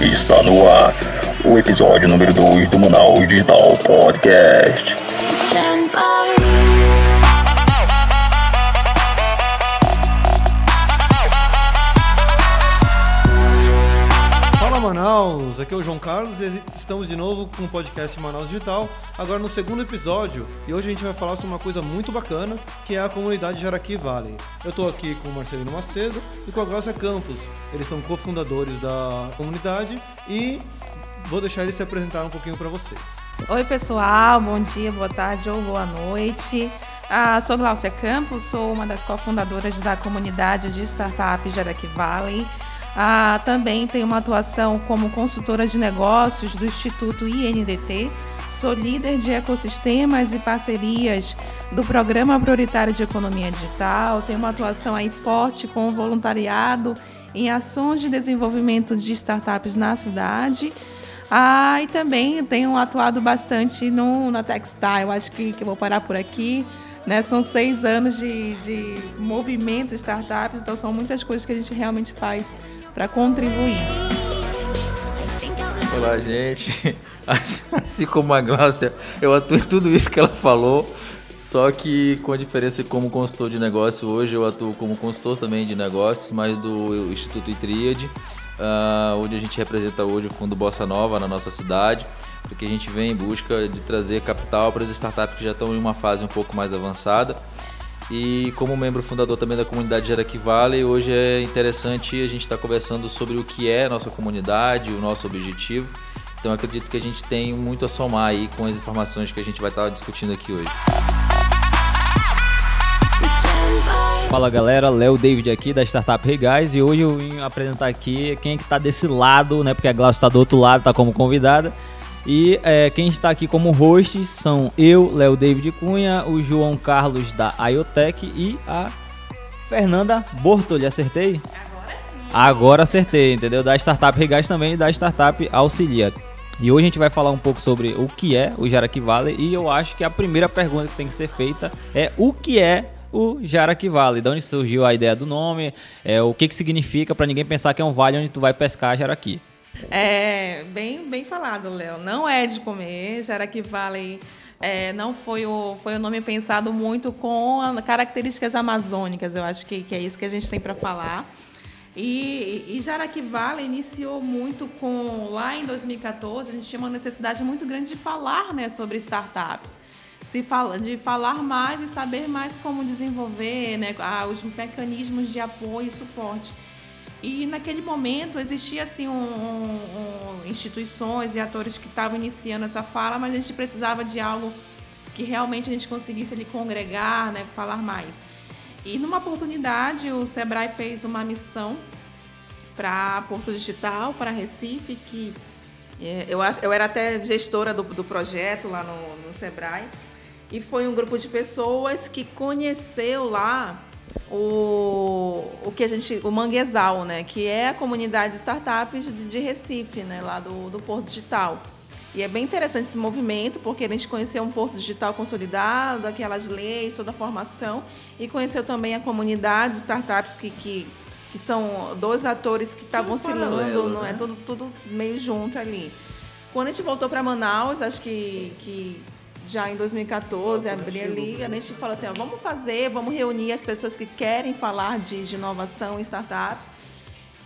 Está no ar o episódio número 2 do Manaus Digital Podcast. Manaus, aqui é o João Carlos e estamos de novo com o podcast Manaus Digital, agora no segundo episódio e hoje a gente vai falar sobre uma coisa muito bacana que é a comunidade Jaraqui Valley. Eu estou aqui com o Marcelino Macedo e com a Glaucia Campos, eles são cofundadores da comunidade e vou deixar eles se apresentar um pouquinho para vocês. Oi pessoal, bom dia, boa tarde ou boa noite. Ah, sou Glaucia Campos, sou uma das cofundadoras da comunidade de startup Jaraqui Valley. Ah, também tenho uma atuação como consultora de negócios do Instituto INDT. Sou líder de ecossistemas e parcerias do Programa Prioritário de Economia Digital. Tenho uma atuação aí forte com o voluntariado em ações de desenvolvimento de startups na cidade. Ah, e também tenho atuado bastante no, na Textile. Acho que, que vou parar por aqui. Né? São seis anos de, de movimento startups, então são muitas coisas que a gente realmente faz para contribuir. Olá, gente. Assim como a Gláucia, eu atuo em tudo isso que ela falou, só que com a diferença como consultor de negócio hoje eu atuo como consultor também de negócios, mas do Instituto Itriade, uh, onde a gente representa hoje o Fundo Bossa Nova na nossa cidade, porque a gente vem em busca de trazer capital para as startups que já estão em uma fase um pouco mais avançada. E como membro fundador também da comunidade Jaraqui Valley, hoje é interessante a gente estar tá conversando sobre o que é nossa comunidade, o nosso objetivo. Então acredito que a gente tem muito a somar aí com as informações que a gente vai estar tá discutindo aqui hoje. Fala galera, Léo David aqui da Startup Guys e hoje eu vim apresentar aqui quem é que tá desse lado, né? Porque a Glaucia está do outro lado, tá como convidada. E é, quem está aqui como hosts são eu, Léo David Cunha, o João Carlos da IoTech e a Fernanda Bortoli. Acertei? Agora sim. Agora acertei, entendeu? Da Startup Regais também e da Startup Auxilia. E hoje a gente vai falar um pouco sobre o que é o Jaraqui Valley e eu acho que a primeira pergunta que tem que ser feita é o que é o Jaraqui Valley. De onde surgiu a ideia do nome, é, o que, que significa para ninguém pensar que é um vale onde tu vai pescar jaraqui. É, bem, bem falado, Léo. Não é de comer. Jaraqui Valley é, não foi o, foi o nome pensado muito com características amazônicas. Eu acho que, que é isso que a gente tem para falar. E, e Valley iniciou muito com, lá em 2014, a gente tinha uma necessidade muito grande de falar né, sobre startups. Se fala, de falar mais e saber mais como desenvolver né, os mecanismos de apoio e suporte. E naquele momento existia assim um, um, instituições e atores que estavam iniciando essa fala, mas a gente precisava de algo que realmente a gente conseguisse ali congregar, né, falar mais. E numa oportunidade o Sebrae fez uma missão para Porto Digital, para Recife, que é, eu, eu era até gestora do, do projeto lá no, no Sebrae, e foi um grupo de pessoas que conheceu lá o, o que a gente o Manguezal, né, que é a comunidade de startups de, de Recife, né, lá do, do Porto Digital. E é bem interessante esse movimento, porque a gente conheceu um Porto Digital consolidado, aquelas leis, toda a formação, e conheceu também a comunidade de startups que, que, que são dois atores que estavam oscilando, não é né? tudo, tudo meio junto ali. Quando a gente voltou para Manaus, acho que, que já em 2014, abri ali, a gente falou assim, ó, vamos fazer, vamos reunir as pessoas que querem falar de, de inovação em startups.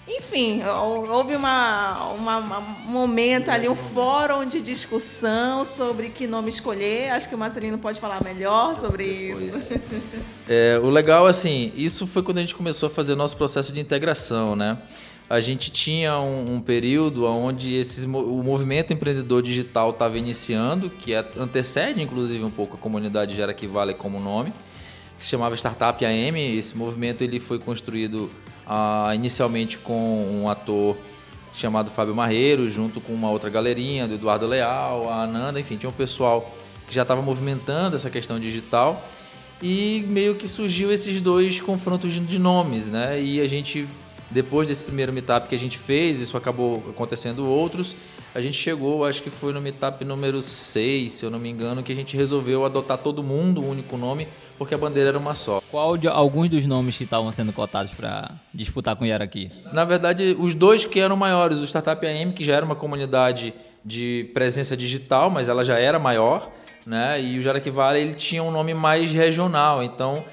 Enfim, houve uma, uma, um momento ali, um fórum de discussão sobre que nome escolher. Acho que o Marcelino pode falar melhor sobre isso. É, o legal, assim, isso foi quando a gente começou a fazer o nosso processo de integração, né? A gente tinha um, um período onde esses, o movimento empreendedor digital estava iniciando, que é, antecede inclusive um pouco a comunidade Jaraqui Valley como nome, que se chamava Startup AM. Esse movimento ele foi construído ah, inicialmente com um ator chamado Fábio Marreiro, junto com uma outra galerinha, do Eduardo Leal, a Ananda, enfim, tinha um pessoal que já estava movimentando essa questão digital e meio que surgiu esses dois confrontos de nomes, né? E a gente depois desse primeiro meetup que a gente fez, isso acabou acontecendo outros, a gente chegou, acho que foi no meetup número 6, se eu não me engano, que a gente resolveu adotar todo mundo um único nome, porque a bandeira era uma só. Qual de alguns dos nomes que estavam sendo cotados para disputar com o Yaraqui? Na verdade, os dois que eram maiores, o Startup AM, que já era uma comunidade de presença digital, mas ela já era maior, né? E o Jaraqui Valley, ele tinha um nome mais regional, então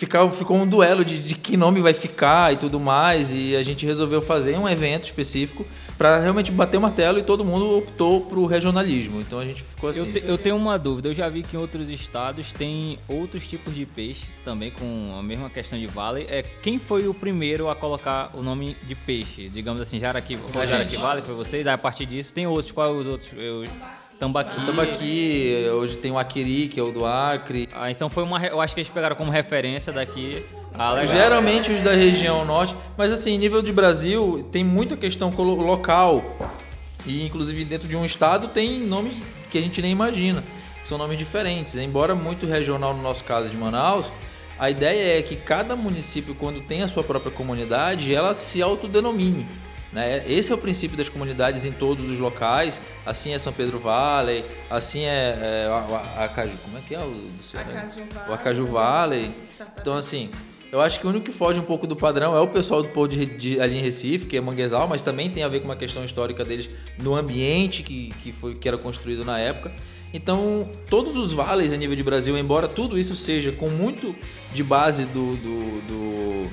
ficou, ficou um duelo de, de que nome vai ficar e tudo mais, e a gente resolveu fazer um evento específico para realmente bater o martelo e todo mundo optou pro regionalismo. Então a gente ficou assim. Eu, te, eu, tenho uma dúvida, eu já vi que em outros estados tem outros tipos de peixe também com a mesma questão de vale. É, quem foi o primeiro a colocar o nome de peixe? Digamos assim, Jaraqui, Jaraqui Vale, foi vocês? Daí a partir disso tem outros. Quais os outros? Eu, Tambaqui. Tambaqui, hoje tem o Aquiri, que é o do Acre. Ah, então foi uma. Eu acho que eles pegaram como referência daqui ah, Geralmente os da região norte, mas assim, nível de Brasil, tem muita questão local. E inclusive dentro de um estado tem nomes que a gente nem imagina, que são nomes diferentes. Embora muito regional no nosso caso de Manaus, a ideia é que cada município, quando tem a sua própria comunidade, ela se autodenomine. Né? Esse é o princípio das comunidades em todos os locais. Assim é São Pedro Valley, assim é, é a, a, Acaju, como é que é o, Acaju o Acaju Valley. Então assim, eu acho que o único que foge um pouco do padrão é o pessoal do povo de, de, ali em Recife, que é Manguezal, mas também tem a ver com uma questão histórica deles no ambiente que, que, foi, que era construído na época. Então, todos os vales a nível de Brasil, embora tudo isso seja com muito de base do, do, do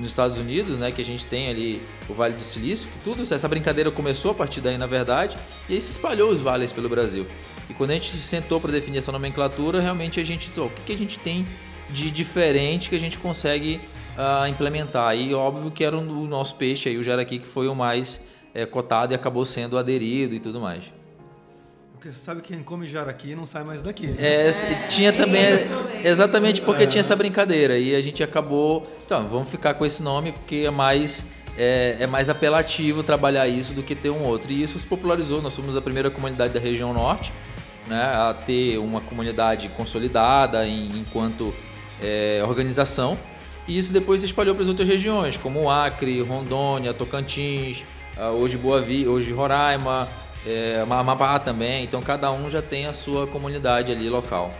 nos Estados Unidos, né, que a gente tem ali o Vale do Silício, que tudo essa brincadeira começou a partir daí, na verdade, e aí se espalhou os vales pelo Brasil. E quando a gente sentou para definir essa nomenclatura, realmente a gente, oh, o que, que a gente tem de diferente que a gente consegue uh, implementar. E óbvio que era o nosso peixe aí, o jaraqui, que foi o mais é, cotado e acabou sendo aderido e tudo mais. Porque você sabe que quem come jaraqui não sai mais daqui. Né? É, é, tinha também, exatamente porque é. tinha essa brincadeira. E a gente acabou, então, vamos ficar com esse nome porque é mais, é, é, mais apelativo trabalhar isso do que ter um outro. E isso se popularizou. Nós somos a primeira comunidade da região norte né, a ter uma comunidade consolidada em, enquanto é, organização. E isso depois se espalhou para as outras regiões, como Acre, Rondônia, Tocantins, ah, hoje Boa Vi, hoje Roraima, é, Amapá também. Então cada um já tem a sua comunidade ali local.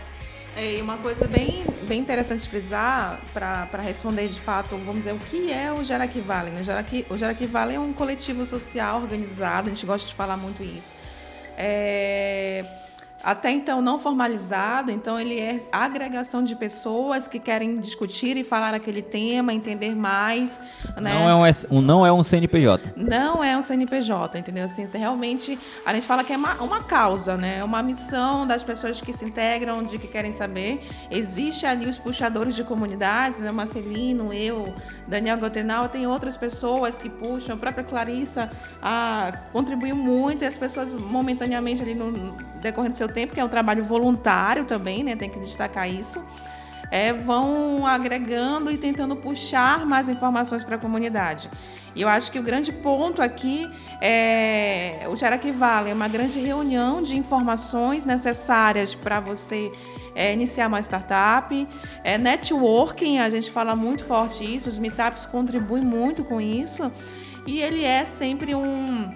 É, e uma coisa bem, bem interessante frisar, para responder de fato, vamos dizer, o que é o Jaraqui Valley? Né? O Jaraqui Valley é um coletivo social organizado, a gente gosta de falar muito isso. É até então não formalizado, então ele é agregação de pessoas que querem discutir e falar aquele tema, entender mais. Né? Não, é um, não é um CNPJ. Não é um CNPJ, entendeu? Assim, realmente a gente fala que é uma, uma causa, né? É uma missão das pessoas que se integram, de que querem saber. Existe ali os puxadores de comunidades, né? Marcelino, eu, Daniel Gotenal, tem outras pessoas que puxam, a própria Clarissa ah, contribuiu muito e as pessoas momentaneamente ali no decorrer do seu tempo, que é um trabalho voluntário também, né? Tem que destacar isso. É, vão agregando e tentando puxar mais informações para a comunidade. E eu acho que o grande ponto aqui é o Cherokee Valley, é uma grande reunião de informações necessárias para você é, iniciar uma startup. É, networking, a gente fala muito forte isso, os meetups contribuem muito com isso. E ele é sempre um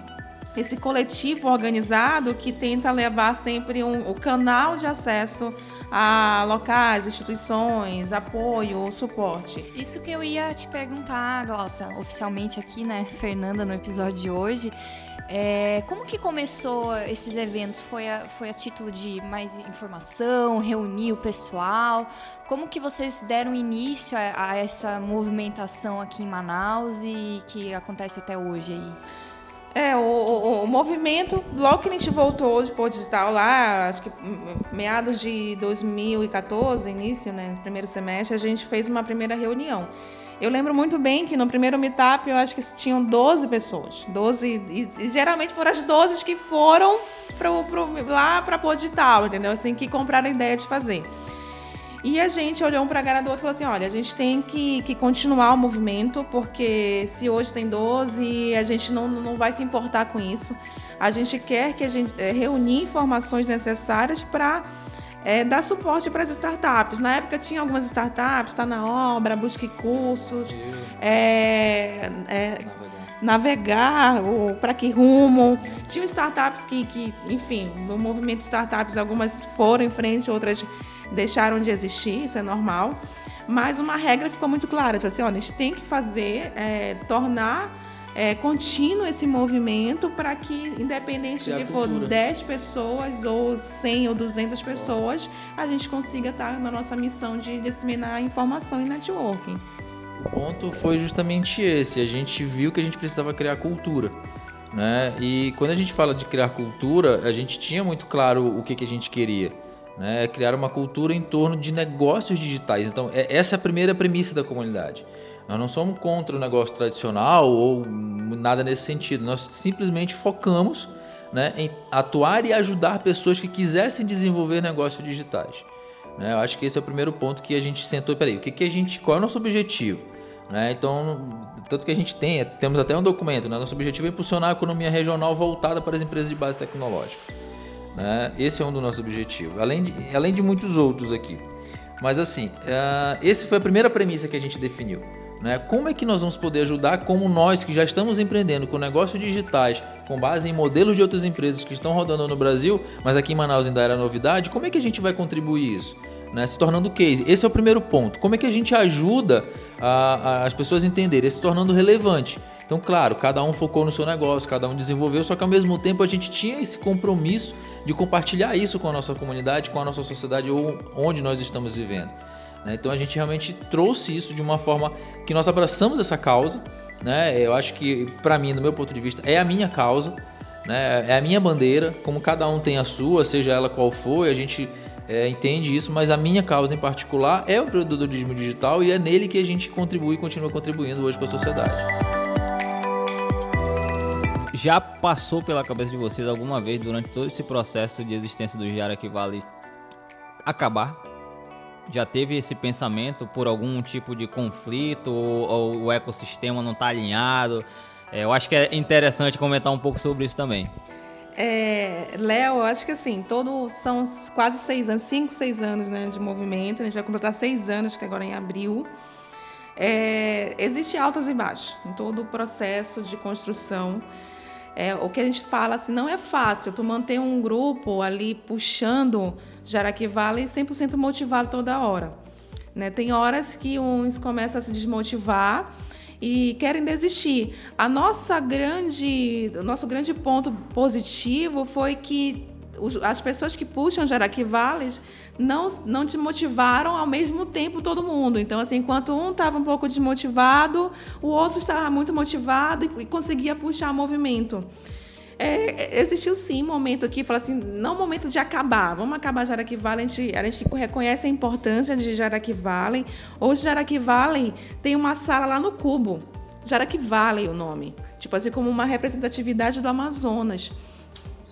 esse coletivo organizado que tenta levar sempre um, o canal de acesso a locais, instituições, apoio, suporte. Isso que eu ia te perguntar, Glaucia, oficialmente aqui, né, Fernanda, no episódio de hoje. É, como que começou esses eventos? Foi a, foi a título de mais informação, reunir o pessoal? Como que vocês deram início a, a essa movimentação aqui em Manaus e que acontece até hoje aí? É, o, o, o, movimento, logo que a gente voltou de pôr digital lá, acho que meados de 2014, início, né, primeiro semestre, a gente fez uma primeira reunião. Eu lembro muito bem que no primeiro meetup eu acho que tinham 12 pessoas. 12, e, e geralmente foram as 12 que foram pro, pro, lá para pôr digital, entendeu? Assim, que compraram a ideia de fazer. E a gente olhou um para a cara do outro e falou assim: olha, a gente tem que, que continuar o movimento, porque se hoje tem 12, a gente não, não vai se importar com isso. A gente quer que a gente é, reunir informações necessárias para é, dar suporte para as startups. Na época tinha algumas startups, está na obra, busque cursos, é, é, navegar, para que rumo. Tinha startups que, que, enfim, no movimento startups, algumas foram em frente, outras deixaram de existir, isso é normal. Mas uma regra ficou muito clara, tipo assim, olha, a gente tem que fazer, é, tornar é, contínuo esse movimento para que, independente de for 10 pessoas, ou 100 ou 200 pessoas, a gente consiga estar na nossa missão de disseminar informação e networking. O ponto foi justamente esse. A gente viu que a gente precisava criar cultura. Né? E quando a gente fala de criar cultura, a gente tinha muito claro o que, que a gente queria. Né? Criar uma cultura em torno de negócios digitais. Então, é, essa é a primeira premissa da comunidade. Nós não somos contra o negócio tradicional ou nada nesse sentido. Nós simplesmente focamos né, em atuar e ajudar pessoas que quisessem desenvolver negócios digitais. Né? Eu acho que esse é o primeiro ponto que a gente sentou. Peraí, o que, que a gente, qual é o nosso objetivo? Né? Então, tanto que a gente tem, temos até um documento. Né? Nosso objetivo é impulsionar a economia regional voltada para as empresas de base tecnológica. Né? Esse é um dos nossos objetivos, além de, além de muitos outros aqui. Mas assim, uh, esse foi a primeira premissa que a gente definiu. Né? Como é que nós vamos poder ajudar, como nós que já estamos empreendendo com negócios digitais, com base em modelos de outras empresas que estão rodando no Brasil, mas aqui em Manaus ainda era novidade, como é que a gente vai contribuir isso? Né? Se tornando case. Esse é o primeiro ponto. Como é que a gente ajuda a, a, as pessoas a entenderem, se tornando relevante? Então, claro, cada um focou no seu negócio, cada um desenvolveu, só que ao mesmo tempo a gente tinha esse compromisso de compartilhar isso com a nossa comunidade, com a nossa sociedade ou onde nós estamos vivendo. Né? Então a gente realmente trouxe isso de uma forma que nós abraçamos essa causa. Né? Eu acho que, para mim, do meu ponto de vista, é a minha causa, né? é a minha bandeira, como cada um tem a sua, seja ela qual for, a gente é, entende isso, mas a minha causa em particular é o empreendedorismo digital e é nele que a gente contribui e continua contribuindo hoje para a sociedade. Já passou pela cabeça de vocês alguma vez durante todo esse processo de existência do Jara que vale acabar? já teve esse pensamento por algum tipo de conflito ou, ou o ecossistema não está alinhado? É, eu acho que é interessante comentar um pouco sobre isso também. É, Léo, acho que assim, todo, são quase seis anos, cinco, seis anos né, de movimento. A gente vai completar seis anos, que agora é em abril. É, existe altos e baixos em todo o processo de construção. É, o que a gente fala assim, não é fácil tu manter um grupo ali puxando Jaraqui Valley 100% motivado toda hora. Né? Tem horas que uns começam a se desmotivar e querem desistir. A nossa grande, o nosso grande ponto positivo foi que as pessoas que puxam Jaraqui Valles não, não desmotivaram ao mesmo tempo todo mundo. Então, assim, enquanto um estava um pouco desmotivado, o outro estava muito motivado e, e conseguia puxar o movimento. É, existiu sim um momento aqui, falar assim, não um momento de acabar, vamos acabar Jaraqui Valley, a gente, a gente reconhece a importância de Jaraqui Valley. Hoje Jaraqui Valley tem uma sala lá no Cubo, Jaraqui Valley o nome, tipo assim, como uma representatividade do Amazonas.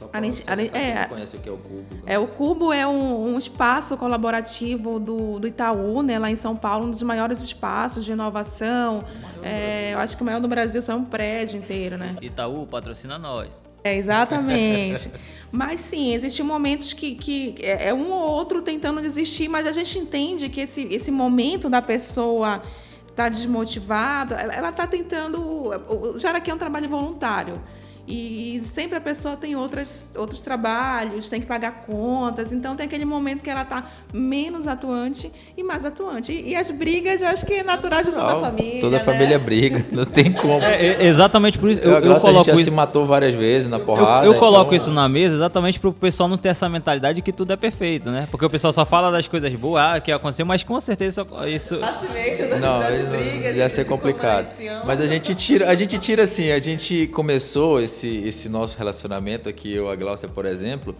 Só para gente, a gente, é, conhece o que é o Cubo. É, o Cubo é um, um espaço colaborativo do, do, Itaú, né, lá em São Paulo, um dos maiores espaços de inovação. É, eu acho que o maior do Brasil, são um prédio inteiro, né? Itaú patrocina nós. É, exatamente. mas sim, existem momentos que, que é, é um ou outro tentando desistir, mas a gente entende que esse, esse momento da pessoa está desmotivada, ela está tentando. O Jaraqui é um trabalho voluntário. E sempre a pessoa tem outras, outros trabalhos, tem que pagar contas, então tem aquele momento que ela está menos atuante e mais atuante. E, e, as brigas, eu acho que é natural de toda a família. Toda a né? família briga, não tem como. É, é, exatamente por isso. Eu, eu, eu coloco a gente já isso. se matou várias vezes na porrada. Eu, eu coloco então... isso na mesa exatamente para o pessoal não ter essa mentalidade de que tudo é perfeito, né? Porque o pessoal só fala das coisas boas, ah, que aconteceu, mas com certeza isso. Não, brigas, ia ser complicado. Mas a gente tira, a gente tira assim, a gente começou esse esse, esse nosso relacionamento aqui, eu e a Glaucia, por exemplo,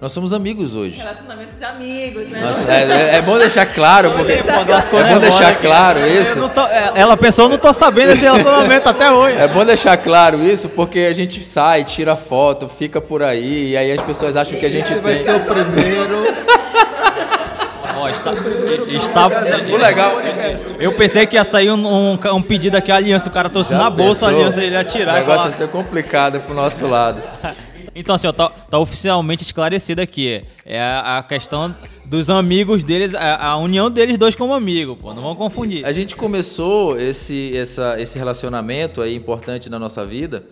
nós somos amigos hoje. Relacionamento de amigos, né? Nossa, é, é, bom deixar claro, porque é bom deixar claro isso. Tô, é, ela pensou, eu não tô sabendo esse relacionamento até hoje. É bom deixar claro isso, porque a gente sai, tira foto, fica por aí, e aí as pessoas acham que a gente Esse vai ser o primeiro. Ó, está, está, o legal. Eu pensei que ia sair um, um, um pedido aqui, a aliança. O cara trouxe Já na bolsa a aliança ele ia tirar. O negócio ia ser complicado pro nosso lado. Então, assim, ó, tá, tá oficialmente esclarecido aqui. É a, a questão dos amigos deles, a, a união deles dois como amigo, pô. Não vamos confundir. A gente começou esse, essa, esse relacionamento aí importante na nossa vida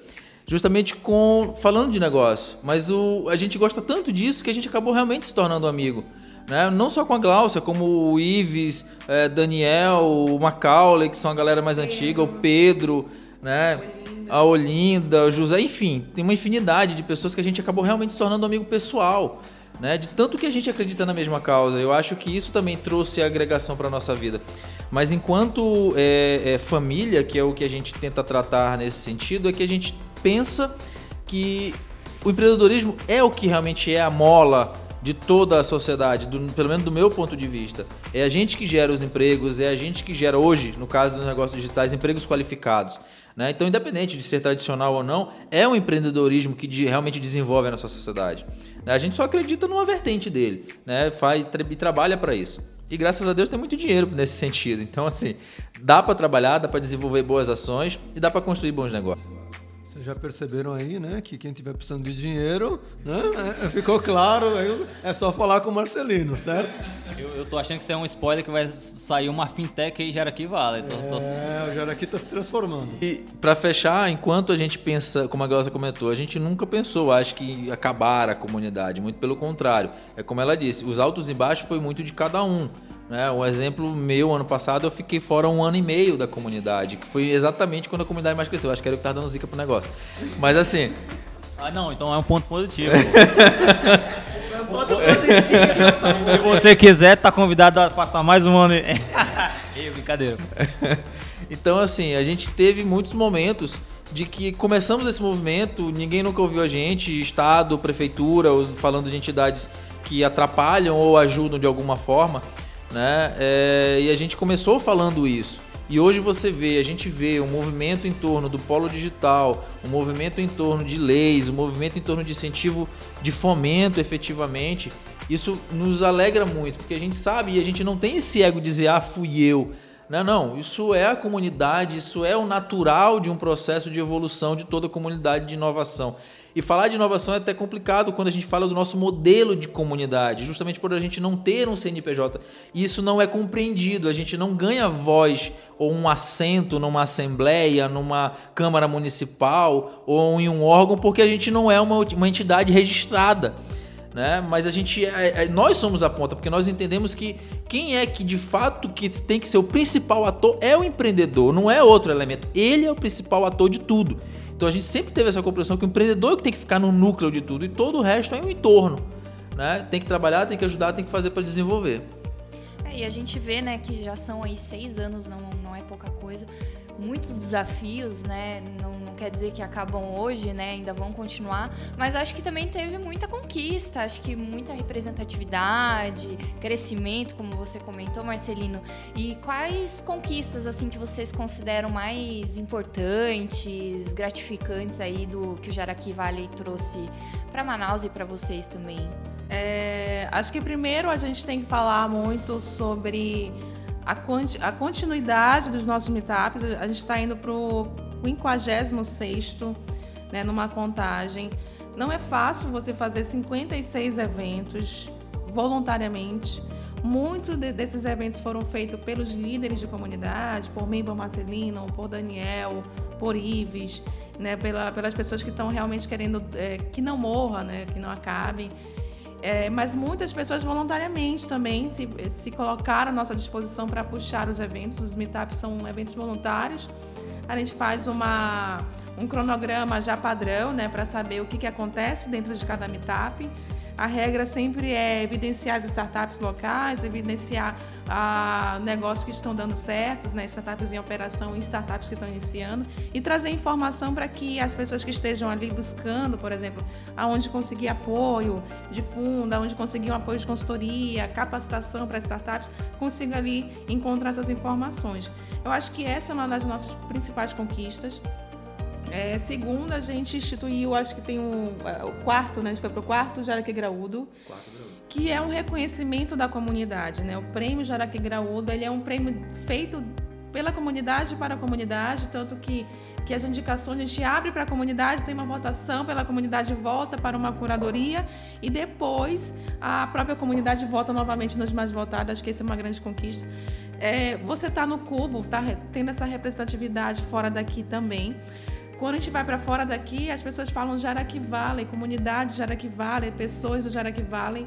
justamente com falando de negócio. Mas o, a gente gosta tanto disso que a gente acabou realmente se tornando amigo. Né? Não só com a Glaucia, como o Ives, é, Daniel, o Macaulay, que são a galera mais antiga, o Pedro, né? a Olinda, o José, enfim, tem uma infinidade de pessoas que a gente acabou realmente se tornando amigo pessoal. Né, de tanto que a gente acredita na mesma causa. Eu acho que isso também trouxe agregação para nossa vida. Mas enquanto é, é, família, que é o que a gente tenta tratar nesse sentido, é que a gente pensa que o empreendedorismo é o que realmente é a mola de toda a sociedade, do, pelo menos do meu ponto de vista. É a gente que gera os empregos, é a gente que gera hoje, no caso dos negócios digitais, empregos qualificados. Né? Então, independente de ser tradicional ou não, é o empreendedorismo que de, realmente desenvolve a nossa sociedade. A gente só acredita numa vertente dele, né? faz e trabalha para isso. E graças a Deus tem muito dinheiro nesse sentido. Então, assim, dá para trabalhar, dá para desenvolver boas ações e dá para construir bons negócios já perceberam aí, né, que quem tiver precisando de dinheiro, né, é, ficou claro, é só falar com o Marcelino, certo? Eu, eu tô achando que isso é um spoiler que vai sair uma fintech aí Jaraqui Vale. Tô, tô... É, o Jaraqui tá se transformando. E para fechar, enquanto a gente pensa, como a Glaucia comentou, a gente nunca pensou, acho que acabar a comunidade, muito pelo contrário. É como ela disse, os altos e baixos foi muito de cada um. Né? Um exemplo meu, ano passado, eu fiquei fora um ano e meio da comunidade, que foi exatamente quando a comunidade mais cresceu. Acho que era o que estava dando zica pro negócio. Mas assim. Ah, não, então é um ponto positivo. Se você quiser, tá convidado a passar mais um ano. Ei, brincadeira. Então, assim, a gente teve muitos momentos de que começamos esse movimento, ninguém nunca ouviu a gente, Estado, Prefeitura, falando de entidades que atrapalham ou ajudam de alguma forma né? É, e a gente começou falando isso. E hoje você vê, a gente vê um movimento em torno do polo digital, um movimento em torno de leis, um movimento em torno de incentivo de fomento efetivamente. Isso nos alegra muito, porque a gente sabe e a gente não tem esse ego de dizer, ah, fui eu. Não, não, isso é a comunidade, isso é o natural de um processo de evolução de toda a comunidade de inovação. E falar de inovação é até complicado quando a gente fala do nosso modelo de comunidade, justamente por a gente não ter um CNPJ. E isso não é compreendido, a gente não ganha voz ou um assento numa assembleia, numa câmara municipal ou em um órgão porque a gente não é uma, uma entidade registrada. Né? Mas a gente, é, é, nós somos a ponta, porque nós entendemos que quem é que de fato que tem que ser o principal ator é o empreendedor, não é outro elemento. Ele é o principal ator de tudo. Então a gente sempre teve essa compreensão que o empreendedor é que tem que ficar no núcleo de tudo e todo o resto é um entorno. Né? Tem que trabalhar, tem que ajudar, tem que fazer para desenvolver. É, e a gente vê né, que já são aí seis anos, não, não é pouca coisa muitos desafios, né? Não, não, quer dizer que acabam hoje, né? Ainda vão continuar, mas acho que também teve muita conquista, acho que muita representatividade, crescimento, como você comentou, Marcelino. E quais conquistas assim que vocês consideram mais importantes, gratificantes aí do que o Jaraqui Vale trouxe para Manaus e para vocês também? É, acho que primeiro a gente tem que falar muito sobre a, a continuidade dos nossos meetups. A gente está indo para o 56 né, numa contagem. Não é fácil você fazer 56 eventos voluntariamente. Muitos de, desses eventos foram feitos pelos líderes de comunidade, por mim, por Marcelino, por Daniel, por Ives, né, pela, pelas pessoas que estão realmente querendo é, que não morra, né, que não acabe. É, mas muitas pessoas voluntariamente também se, se colocaram à nossa disposição para puxar os eventos. Os meetups são eventos voluntários. A gente faz uma, um cronograma já padrão né, para saber o que, que acontece dentro de cada meetup. A regra sempre é evidenciar as startups locais, evidenciar ah, negócios que estão dando certos, né, startups em operação e startups que estão iniciando, e trazer informação para que as pessoas que estejam ali buscando, por exemplo, aonde conseguir apoio de fundo, aonde conseguir um apoio de consultoria, capacitação para startups, consigam ali encontrar essas informações. Eu acho que essa é uma das nossas principais conquistas. É, segundo, a gente instituiu, acho que tem um, é, o quarto, né? A gente foi para o quarto Jaraque Graúdo, que é um reconhecimento da comunidade, né? O prêmio Jaraque Graúdo, ele é um prêmio feito pela comunidade para a comunidade, tanto que que as indicações a gente abre para a comunidade, tem uma votação, pela comunidade volta para uma curadoria e depois a própria comunidade vota novamente nos mais votados. Acho que essa é uma grande conquista. É, você está no cubo, está tendo essa representatividade fora daqui também. Quando a gente vai para fora daqui, as pessoas falam Jaraqui Valley, comunidade Jaraqui Valley, pessoas do Jaraqui Valley,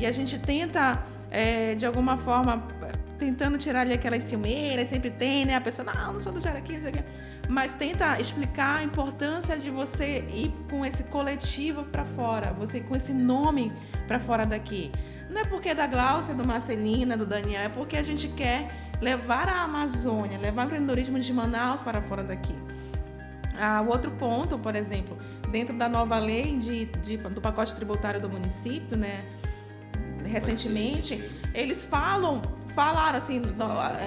e a gente tenta, é, de alguma forma, tentando tirar ali aquelas ciumeiras, sempre tem, né? A pessoa, não, não sou do Jaraqui, não sei o quê. Mas tenta explicar a importância de você ir com esse coletivo para fora, você com esse nome para fora daqui. Não é porque é da Glaucia, do Marcelina, do Daniel, é porque a gente quer levar a Amazônia, levar o empreendedorismo de Manaus para fora daqui. Ah, o outro ponto, por exemplo, dentro da nova lei de, de, do pacote tributário do município, né, recentemente, eles falam, falaram assim,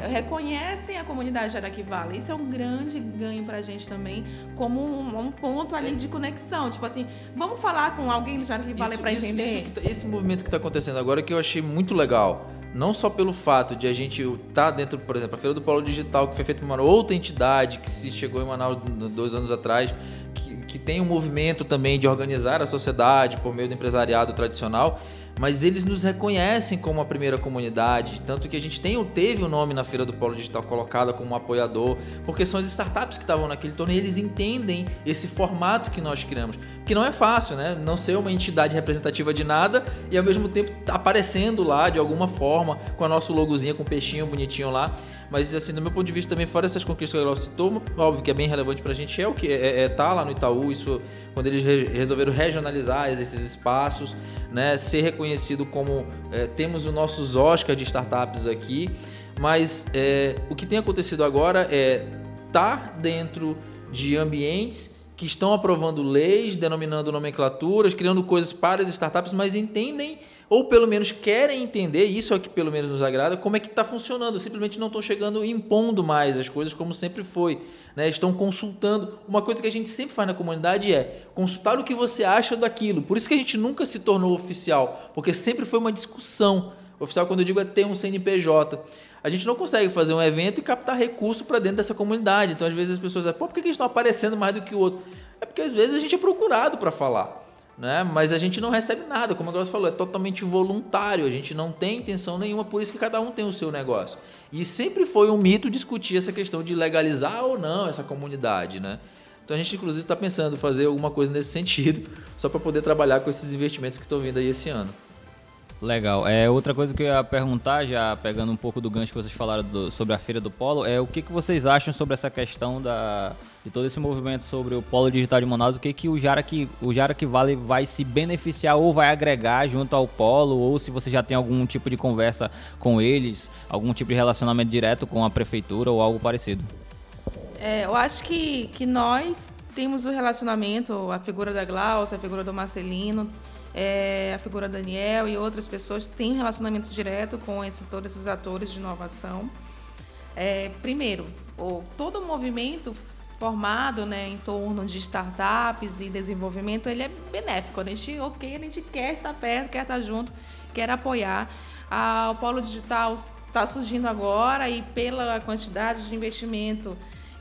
reconhecem a comunidade Jaraqui Valley. Isso é um grande ganho para a gente também, como um, um, ponto ali de conexão. Tipo assim, vamos falar com alguém do Jaraqui Valley para entender? Isso, tá, esse movimento que está acontecendo agora que eu achei muito legal não só pelo fato de a gente estar tá dentro, por exemplo, a Feira do Polo Digital, que foi feita por uma outra entidade que se chegou em Manaus dois anos atrás, que, que tem um movimento também de organizar a sociedade por meio do empresariado tradicional, mas eles nos reconhecem como a primeira comunidade, tanto que a gente tem, teve o nome na Feira do Polo Digital colocada como um apoiador, porque são as startups que estavam naquele torneio, eles entendem esse formato que nós criamos, que não é fácil, né? Não ser uma entidade representativa de nada e ao mesmo tempo tá aparecendo lá de alguma forma com a nosso logozinho com o peixinho bonitinho lá, mas assim, do meu ponto de vista também fora essas conquistas que ela citou, óbvio que é bem relevante pra gente é o que? É, é tá lá no Itaú, isso quando eles re resolveram regionalizar esses espaços, né, ser reconhecido como é, temos os nossos Oscar de startups aqui, mas é, o que tem acontecido agora é tá dentro de ambientes que estão aprovando leis, denominando nomenclaturas, criando coisas para as startups, mas entendem ou pelo menos querem entender, isso é o que pelo menos nos agrada, como é que está funcionando. Simplesmente não estão chegando impondo mais as coisas como sempre foi. Né? Estão consultando. Uma coisa que a gente sempre faz na comunidade é consultar o que você acha daquilo. Por isso que a gente nunca se tornou oficial, porque sempre foi uma discussão. Oficial, quando eu digo, é ter um CNPJ. A gente não consegue fazer um evento e captar recurso para dentro dessa comunidade. Então, às vezes, as pessoas dizem, pô, por que eles estão aparecendo mais do que o outro? É porque, às vezes, a gente é procurado para falar né? Mas a gente não recebe nada, como a Glaucia falou, é totalmente voluntário, a gente não tem intenção nenhuma, por isso que cada um tem o seu negócio. E sempre foi um mito discutir essa questão de legalizar ou não essa comunidade, né? Então a gente inclusive está pensando em fazer alguma coisa nesse sentido, só para poder trabalhar com esses investimentos que estão vindo aí esse ano. Legal. É, outra coisa que eu ia perguntar, já pegando um pouco do gancho que vocês falaram do, sobre a Feira do Polo, é o que, que vocês acham sobre essa questão da, de todo esse movimento sobre o Polo Digital de Manaus, o que, que o Jara que o Jara que Vale vai se beneficiar ou vai agregar junto ao Polo, ou se você já tem algum tipo de conversa com eles, algum tipo de relacionamento direto com a prefeitura ou algo parecido. É, eu acho que, que nós temos o relacionamento, a figura da Glaucia, a figura do Marcelino, é, a figura Daniel e outras pessoas têm relacionamento direto com esses, todos esses atores de inovação. É, primeiro, o, todo o movimento formado né, em torno de startups e desenvolvimento, ele é benéfico. A gente, ok, a gente quer estar perto, quer estar junto, quer apoiar. Ah, o Polo Digital está surgindo agora e pela quantidade de investimento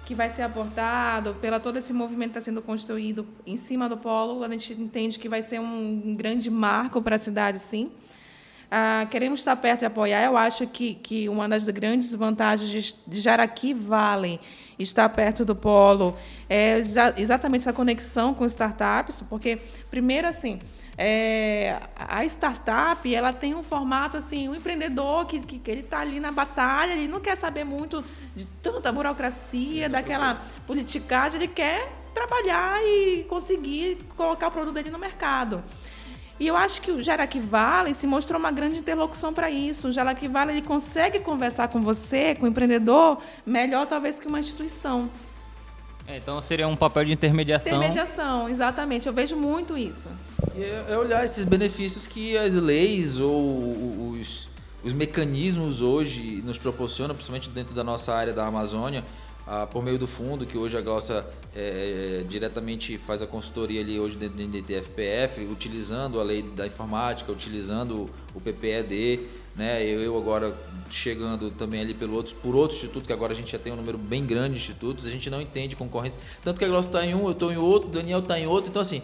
que vai ser aportado, pela todo esse movimento que está sendo construído em cima do polo, a gente entende que vai ser um grande marco para a cidade, sim. Ah, queremos estar perto e apoiar. Eu acho que, que uma das grandes vantagens de, de Jaraqui Valley estar perto do polo é exatamente essa conexão com startups, porque, primeiro, assim, é, a startup ela tem um formato assim, um empreendedor que, que, que ele está ali na batalha, ele não quer saber muito de tanta burocracia, daquela politicagem, ele quer trabalhar e conseguir colocar o produto dele no mercado. E eu acho que o Jaraqui Valley se mostrou uma grande interlocução para isso. O Jaraqui Valley ele consegue conversar com você, com o empreendedor, melhor talvez que uma instituição. É, então seria um papel de intermediação. Intermediação, exatamente. Eu vejo muito isso. É, é olhar esses benefícios que as leis ou os, os mecanismos hoje nos proporcionam, principalmente dentro da nossa área da Amazônia, a, por meio do fundo, que hoje a Glaucia é, é, diretamente faz a consultoria ali hoje dentro do NDTFPF, utilizando a lei da informática, utilizando o PPED, né? Eu, agora chegando também ali pelo outros, por outro instituto, que agora a gente já tem um número bem grande de institutos, a gente não entende concorrência. Tanto que a Glaucia está em um, eu estou em outro, o Daniel está em outro, então assim,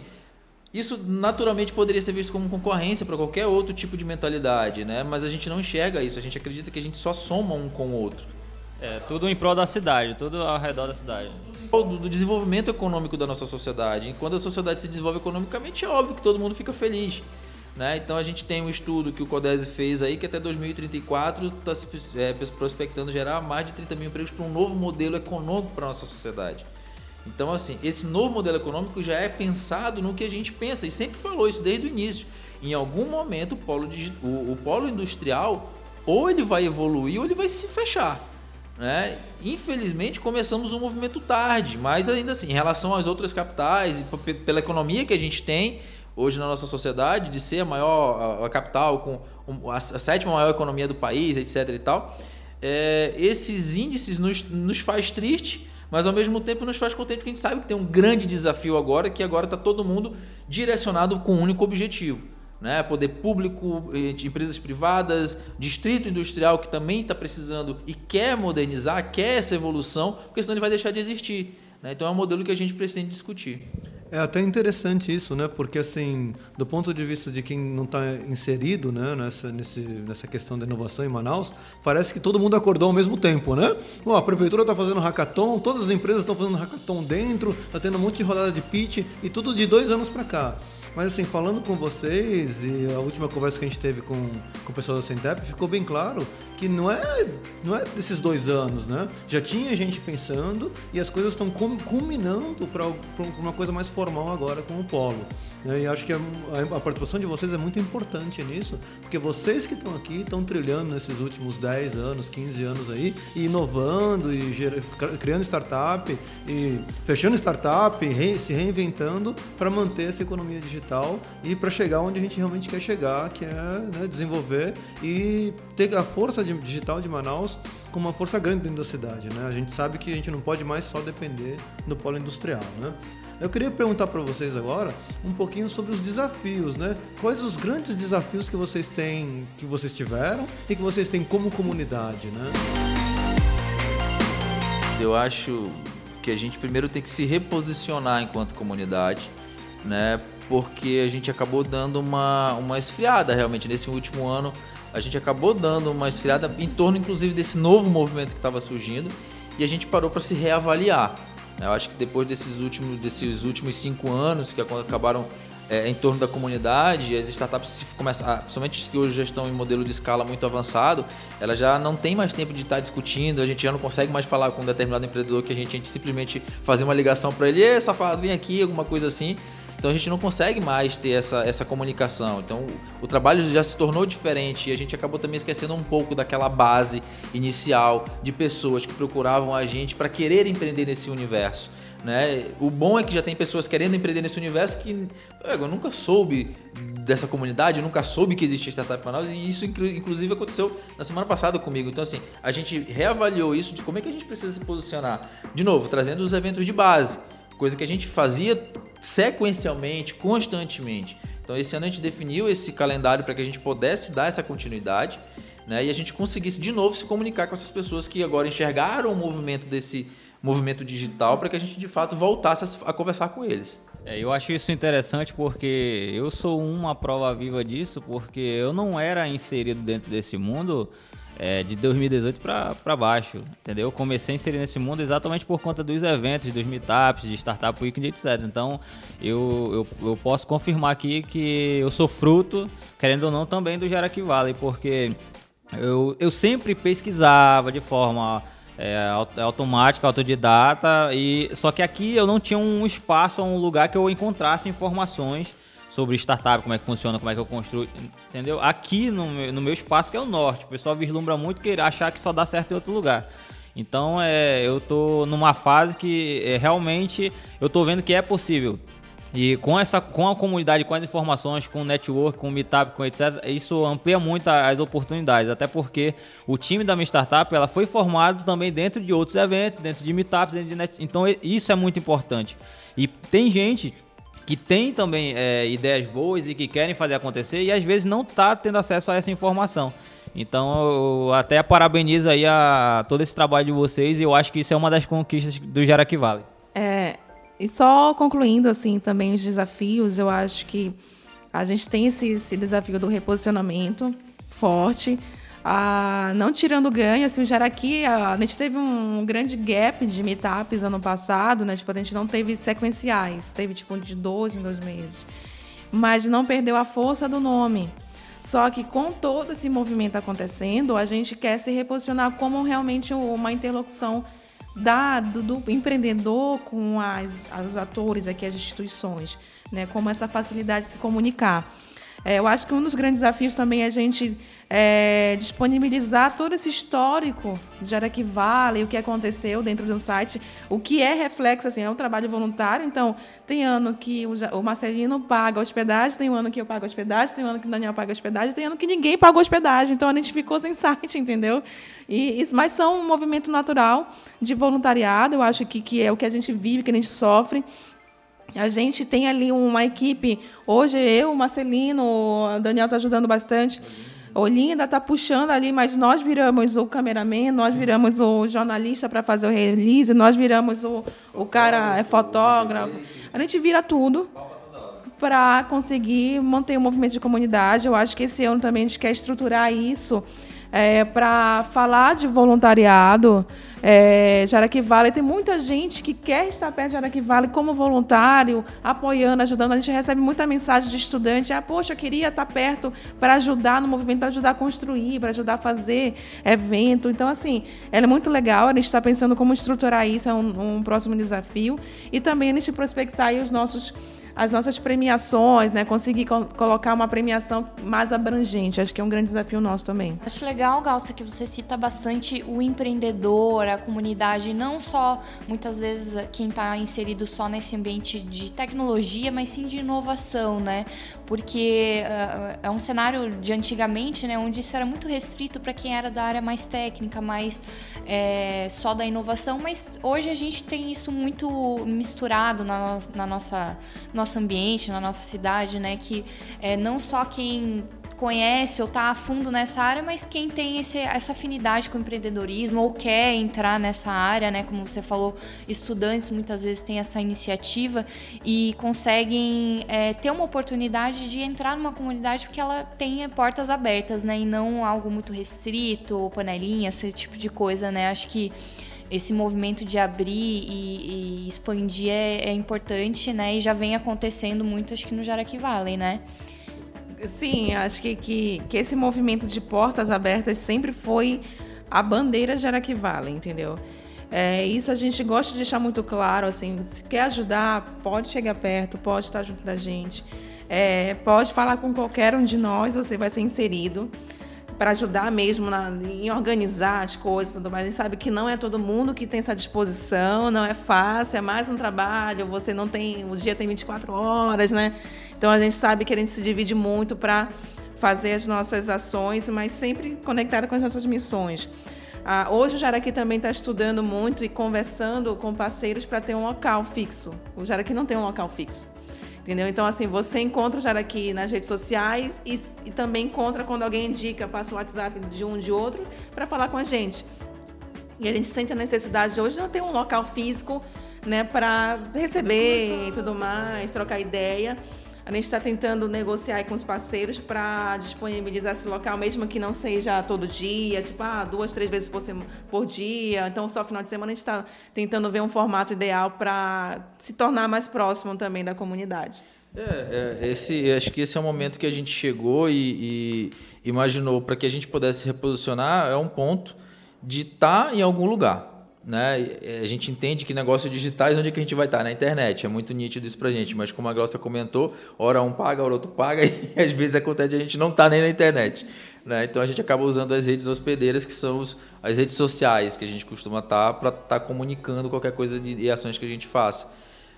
isso naturalmente poderia ser visto como concorrência para qualquer outro tipo de mentalidade, né? Mas a gente não enxerga isso, a gente acredita que a gente só soma um com o outro. É, tudo em prol da cidade, tudo ao redor da cidade. Do, do desenvolvimento econômico da nossa sociedade. E quando a sociedade se desenvolve economicamente, é óbvio que todo mundo fica feliz. Né? Então a gente tem um estudo que o Codese fez aí, que até 2034 está é, prospectando gerar mais de 30 mil empregos para um novo modelo econômico para a nossa sociedade. Então, assim, esse novo modelo econômico já é pensado no que a gente pensa, e sempre falou isso desde o início. Em algum momento, o polo, o, o polo industrial ou ele vai evoluir ou ele vai se fechar. Né? Infelizmente começamos um movimento tarde, mas ainda assim, em relação às outras capitais e pela economia que a gente tem hoje na nossa sociedade, de ser a maior a, capital com a, a, sétima maior economia do país, etc. e tal, é, esses índices nos, nos faz triste, mas ao mesmo tempo nos faz contente porque a gente sabe que tem um grande desafio agora, que agora está todo mundo direcionado com um único objetivo né? poder público, eh, empresas privadas, distrito industrial que também está precisando e quer modernizar, quer essa evolução, porque senão ele vai deixar de existir. Né? Então é um modelo que a gente precisa discutir. É até interessante isso, né? Porque assim, do ponto de vista de quem não está inserido, né, nessa, nesse, nessa questão da inovação em Manaus, parece que todo mundo acordou ao mesmo tempo, né? Bom, a prefeitura está fazendo hackathon, todas as empresas estão fazendo hackathon dentro, está tendo um monte de rodada de pitch e tudo de dois anos para cá. Mas assim, falando com vocês e a última conversa que a gente teve com, com o pessoal da Centep, ficou bem claro que não é, não é desses dois anos, né? Já tinha gente pensando e as coisas estão culminando para uma coisa mais formal agora com o Polo. Né? E acho que a, a, participação de vocês é muito importante nisso, porque vocês que estão aqui estão trilhando nesses últimos 10 anos, 15 anos aí, e inovando e ger, criando startup e fechando startup, re, se reinventando para manter essa economia digital e para chegar onde a gente realmente quer chegar, que é né, desenvolver e ter a força digital de Manaus com uma força grande dentro da cidade, né? A gente sabe que a gente não pode mais só depender do polo industrial, né? Eu queria perguntar para vocês agora um pouquinho sobre os desafios, né? Quais os grandes desafios que vocês têm, que vocês tiveram e que vocês têm como comunidade, né? Eu acho que a gente primeiro tem que se reposicionar enquanto comunidade, né? Porque a gente acabou dando uma, uma esfriada realmente nesse último ano a gente acabou dando uma esfriada em torno, inclusive, desse novo movimento que estava surgindo e a gente parou para se reavaliar. Eu acho que depois desses últimos, desses últimos cinco anos que acabaram é, em torno da comunidade, as startups começam, ah, principalmente que hoje já estão em modelo de escala muito avançado, elas já não tem mais tempo de estar discutindo, a gente já não consegue mais falar com um determinado empreendedor que a gente, a gente simplesmente fazer uma ligação para ele, e safado, vem aqui, alguma coisa assim. Então a gente não consegue mais ter essa, essa comunicação. Então o, trabalho já se tornou diferente e a gente acabou também esquecendo um pouco daquela base inicial de pessoas que procuravam a gente para querer empreender nesse universo. Né? O bom é que já tem pessoas querendo empreender nesse universo que eu nunca soube dessa comunidade, eu nunca soube que existia Startup Manaus e isso inclusive aconteceu na semana passada comigo. Então assim, a gente reavaliou isso de como é que a gente precisa se posicionar. De novo, trazendo os eventos de base, coisa que a gente fazia sequencialmente, constantemente. Então, esse ano a gente definiu esse calendário para que a gente pudesse dar essa continuidade né, e a gente conseguisse de novo se comunicar com essas pessoas que agora enxergaram o movimento desse movimento digital para que a gente de fato voltasse a, conversar com eles. É, eu acho isso interessante porque eu sou uma prova viva disso, porque eu não era inserido dentro desse mundo é, de 2018 para baixo, entendeu? Eu comecei a inserir nesse mundo exatamente por conta dos eventos, dos meetups, de Startup Week, etc. Então, eu, eu, eu posso confirmar aqui que eu sou fruto, querendo ou não, também do Jaraqui Valley, porque eu, eu sempre pesquisava de forma é, automática, autodidata, e só que aqui eu não tinha um espaço, um lugar que eu encontrasse informações sobre startup, como é que funciona, como é que eu construo, entendeu? Aqui no meu, no meu espaço, que é o norte, o pessoal vislumbra muito querer achar que só dá certo em outro lugar. Então, é, eu tô numa fase que é, realmente eu tô vendo que é possível E com, essa, com a comunidade, com as informações, com o network, com o meetup, com etc., isso amplia muito as oportunidades. Até porque o time da minha startup ela foi formado também dentro de outros eventos, dentro de meetups, dentro de net... então isso é muito importante. E tem gente que tem também é, ideias boas e que querem fazer acontecer e às vezes não está tendo acesso a essa informação. Então, eu até parabenizo aí a todo esse trabalho de vocês e eu acho que isso é uma das conquistas do Jaraqui Valley. É, e só concluindo assim também os desafios, eu acho que a gente tem esse, esse desafio do reposicionamento forte, ah, não tirando ganho, assim, o Jaraqui, a, gente teve um grande gap de meetups ano passado, né? Tipo, a gente não teve sequenciais, teve tipo de 12 em dois meses. Mas não perdeu a força do nome. Só que com todo esse movimento acontecendo, a gente quer se reposicionar como realmente uma interlocução da, do, do empreendedor com as, os atores aqui, as instituições, né? como essa facilidade de se comunicar. É, eu acho que um dos grandes desafios também é a gente é, disponibilizar todo esse histórico de Araque Vale, o que aconteceu dentro do site, o que é reflexo, assim, é um trabalho voluntário, então tem ano que o, Marcelino paga hospedagem, tem um ano que eu pago hospedagem, tem um ano que o Daniel paga hospedagem, tem ano que ninguém pagou hospedagem, então a gente ficou sem site, entendeu? E, mas são um movimento natural de voluntariado, eu acho que, que é o que a gente vive, que a gente sofre, a gente tem ali uma equipe. Hoje eu, Marcelino, o Daniel está ajudando bastante. Olinda está puxando ali, mas nós viramos o cameraman, nós viramos o jornalista para fazer o release, nós viramos o, o cara é fotógrafo. A gente vira tudo para conseguir manter o movimento de comunidade. Eu acho que esse ano também a gente quer estruturar isso é, para falar de voluntariado. É, Jaraqui Vale, tem muita gente que quer estar perto de Jaraqui Vale como voluntário, apoiando, ajudando. A gente recebe muita mensagem de estudante: ah, poxa, eu queria estar perto para ajudar no movimento, para ajudar a construir, para ajudar a fazer evento. Então, assim, é muito legal. A gente está pensando como estruturar isso, é um, um próximo desafio. E também a gente prospectar os nossos as nossas premiações, né? Conseguir co colocar uma premiação mais abrangente. Acho que é um grande desafio nosso também. Acho legal, Galça, que você cita bastante o empreendedor, a comunidade, não só muitas vezes quem está inserido só nesse ambiente de tecnologia, mas sim de inovação, né? Porque uh, é um cenário de antigamente, né? Onde isso era muito restrito para quem era da área mais técnica, mais é, só da inovação, mas hoje a gente tem isso muito misturado na, na nossa nosso ambiente, na nossa cidade, né? Que é, não só quem conhece ou está a fundo nessa área, mas quem tem esse, essa afinidade com o empreendedorismo ou quer entrar nessa área, né? Como você falou, estudantes muitas vezes têm essa iniciativa e conseguem é, ter uma oportunidade de entrar numa comunidade porque ela tenha portas abertas, né? E não algo muito restrito, panelinha, esse tipo de coisa, né? Acho que esse movimento de abrir e, e expandir é, é, importante, né? E já vem acontecendo muito, acho que no Jaraqui Valley, né? Sim, acho que, que, que esse movimento de portas abertas sempre foi a bandeira de Jaraqui Valley, entendeu? É, isso a gente gosta de deixar muito claro, assim, se quer ajudar, pode chegar perto, pode estar junto da gente, é, pode falar com qualquer um de nós, você vai ser inserido para ajudar mesmo na, em organizar as coisas tudo mais. A gente sabe que não é todo mundo que tem essa disposição, não é fácil, é mais um trabalho, você não tem. O dia tem 24 horas, né? Então a gente sabe que a gente se divide muito para fazer as nossas ações, mas sempre conectada com as nossas missões. Ah, hoje o Jaraqui também está estudando muito e conversando com parceiros para ter um local fixo. O Jaraqui não tem um local fixo. Entendeu? Então, assim, você encontra o Jaraqui nas redes sociais e, e também encontra quando alguém indica, passa o WhatsApp de um de outro para falar com a gente. E a gente sente a necessidade hoje de não ter um local físico né, para receber e tudo mais, trocar ideia. A gente está tentando negociar com os parceiros para disponibilizar esse local, mesmo que não seja todo dia, tipo, ah, duas, três vezes por, semana, por dia. Então, só final de semana a gente está tentando ver um formato ideal para se tornar mais próximo também da comunidade. É, é, esse, acho que esse é o momento que a gente chegou e, e imaginou para que a gente pudesse reposicionar é um ponto de estar tá em algum lugar né? A gente entende que negócios digitais, onde é que a gente vai estar? Na internet. É muito nítido isso pra gente. Mas como a Glaucia comentou, hora um paga, hora outro paga, e às vezes acontece a gente não tá nem na internet. Né? Então a gente acaba usando as redes hospedeiras, que são os, as redes sociais que a gente costuma estar tá para estar tá comunicando qualquer coisa de, de ações que a gente faça.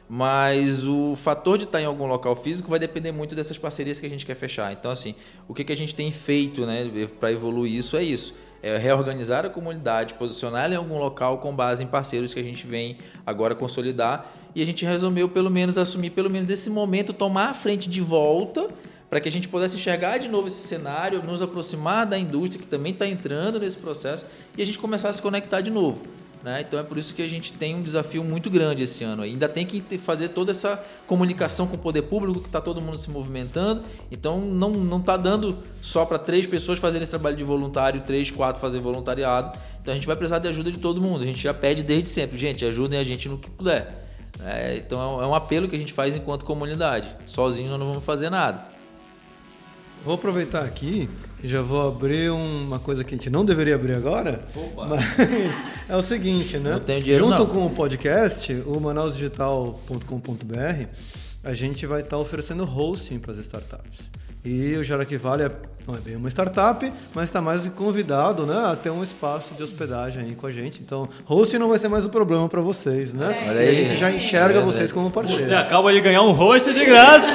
mas o fator de estar em algum local físico vai depender muito dessas parcerias que a gente quer fechar. Então, assim, o que, que a gente tem feito né, para evoluir isso é isso. É reorganizar a comunidade, posicionar em algum local com base em parceiros que a gente vem agora consolidar. E a gente resolveu, pelo menos, assumir, pelo menos nesse momento, tomar a frente de volta para que a gente pudesse enxergar de novo esse cenário, nos aproximar da indústria que também está entrando nesse processo e a gente começar a se conectar de novo. Né? Então é por isso que a gente tem um desafio muito grande esse ano. Ainda tem que fazer toda essa comunicação com o poder público, que está todo mundo se movimentando. Então não não está dando só para três pessoas fazerem esse trabalho de voluntário, três, quatro fazer voluntariado. Então a gente vai precisar de ajuda de todo mundo. A gente já pede desde sempre, gente, ajudem a gente no que puder. É, então é um apelo que a gente faz enquanto comunidade. Sozinho nós não vamos fazer nada. Vou aproveitar aqui e já vou abrir uma coisa que a gente não deveria abrir agora. Opa. Mas é o seguinte, né? Não tenho dinheiro, Junto não. com o podcast, o manausdigital.com.br, a gente vai estar oferecendo hosting para as startups. E o Jaraqui Vale é, não é bem uma startup, mas está mais que convidado né, a ter um espaço de hospedagem aí com a gente. Então, hosting não vai ser mais um problema para vocês, né? Olha E a aí. gente já enxerga É, vocês né? como parceiros. Você acaba de ganhar um rosto de graça.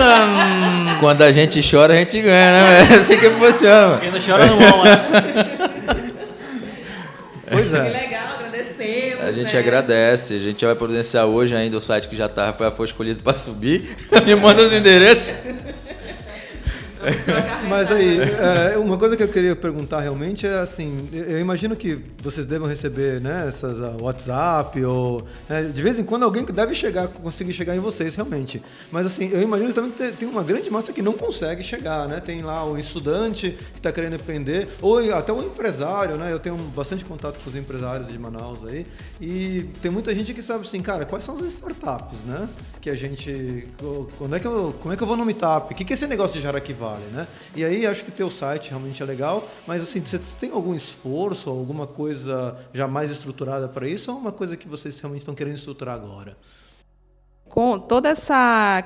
Quando a gente chora, a gente ganha, né? É assim que funciona. Quem não chora não mama. Pois Que é. legal, agradecemos. A gente né? agradece. A gente vai providenciar hoje ainda o site que já tá, foi, foi escolhido para subir. Me manda os endereços. Mas aí, é, uma coisa que eu queria perguntar realmente é assim, eu imagino que vocês devam receber, né, essas ah, WhatsApp ou né, de vez em quando alguém que deve chegar, conseguir chegar em vocês realmente. Mas assim, eu imagino que também tem- tem uma grande massa que não consegue chegar, né? Tem lá o estudante que está querendo empreender ou até o empresário, né? Eu tenho bastante contato com os empresários de Manaus aí e tem muita gente que sabe assim, cara, quais são as startups, né? Que a gente, quando é que eu, como é que eu vou no Meetup? O que que é esse negócio de Jaraqui Né? E aí acho que teu site realmente é legal, mas assim, você tem algum esforço, alguma coisa já mais estruturada para isso ou é uma coisa que vocês realmente estão querendo estruturar agora? com toda essa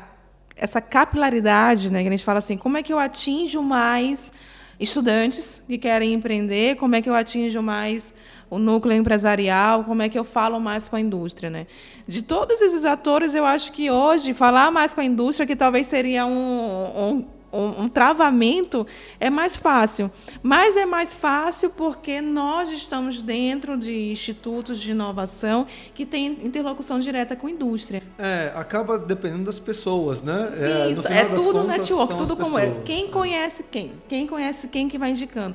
essa capilaridade, né, que a gente fala assim, como é que eu atinjo mais estudantes que querem empreender, como é que eu atinjo mais o núcleo empresarial, como é que eu falo mais com a indústria, né? De todos esses atores, eu acho que hoje falar mais com a indústria, que talvez seria um, um um, um travamento é mais fácil. Mas é mais fácil porque nós estamos dentro de institutos de inovação que têm interlocução direta com a indústria. É, acaba dependendo das pessoas, né? Sim, no isso, é tudo contas, network, tudo como é. pessoas. Quem conhece quem? Quem conhece quem que vai indicando.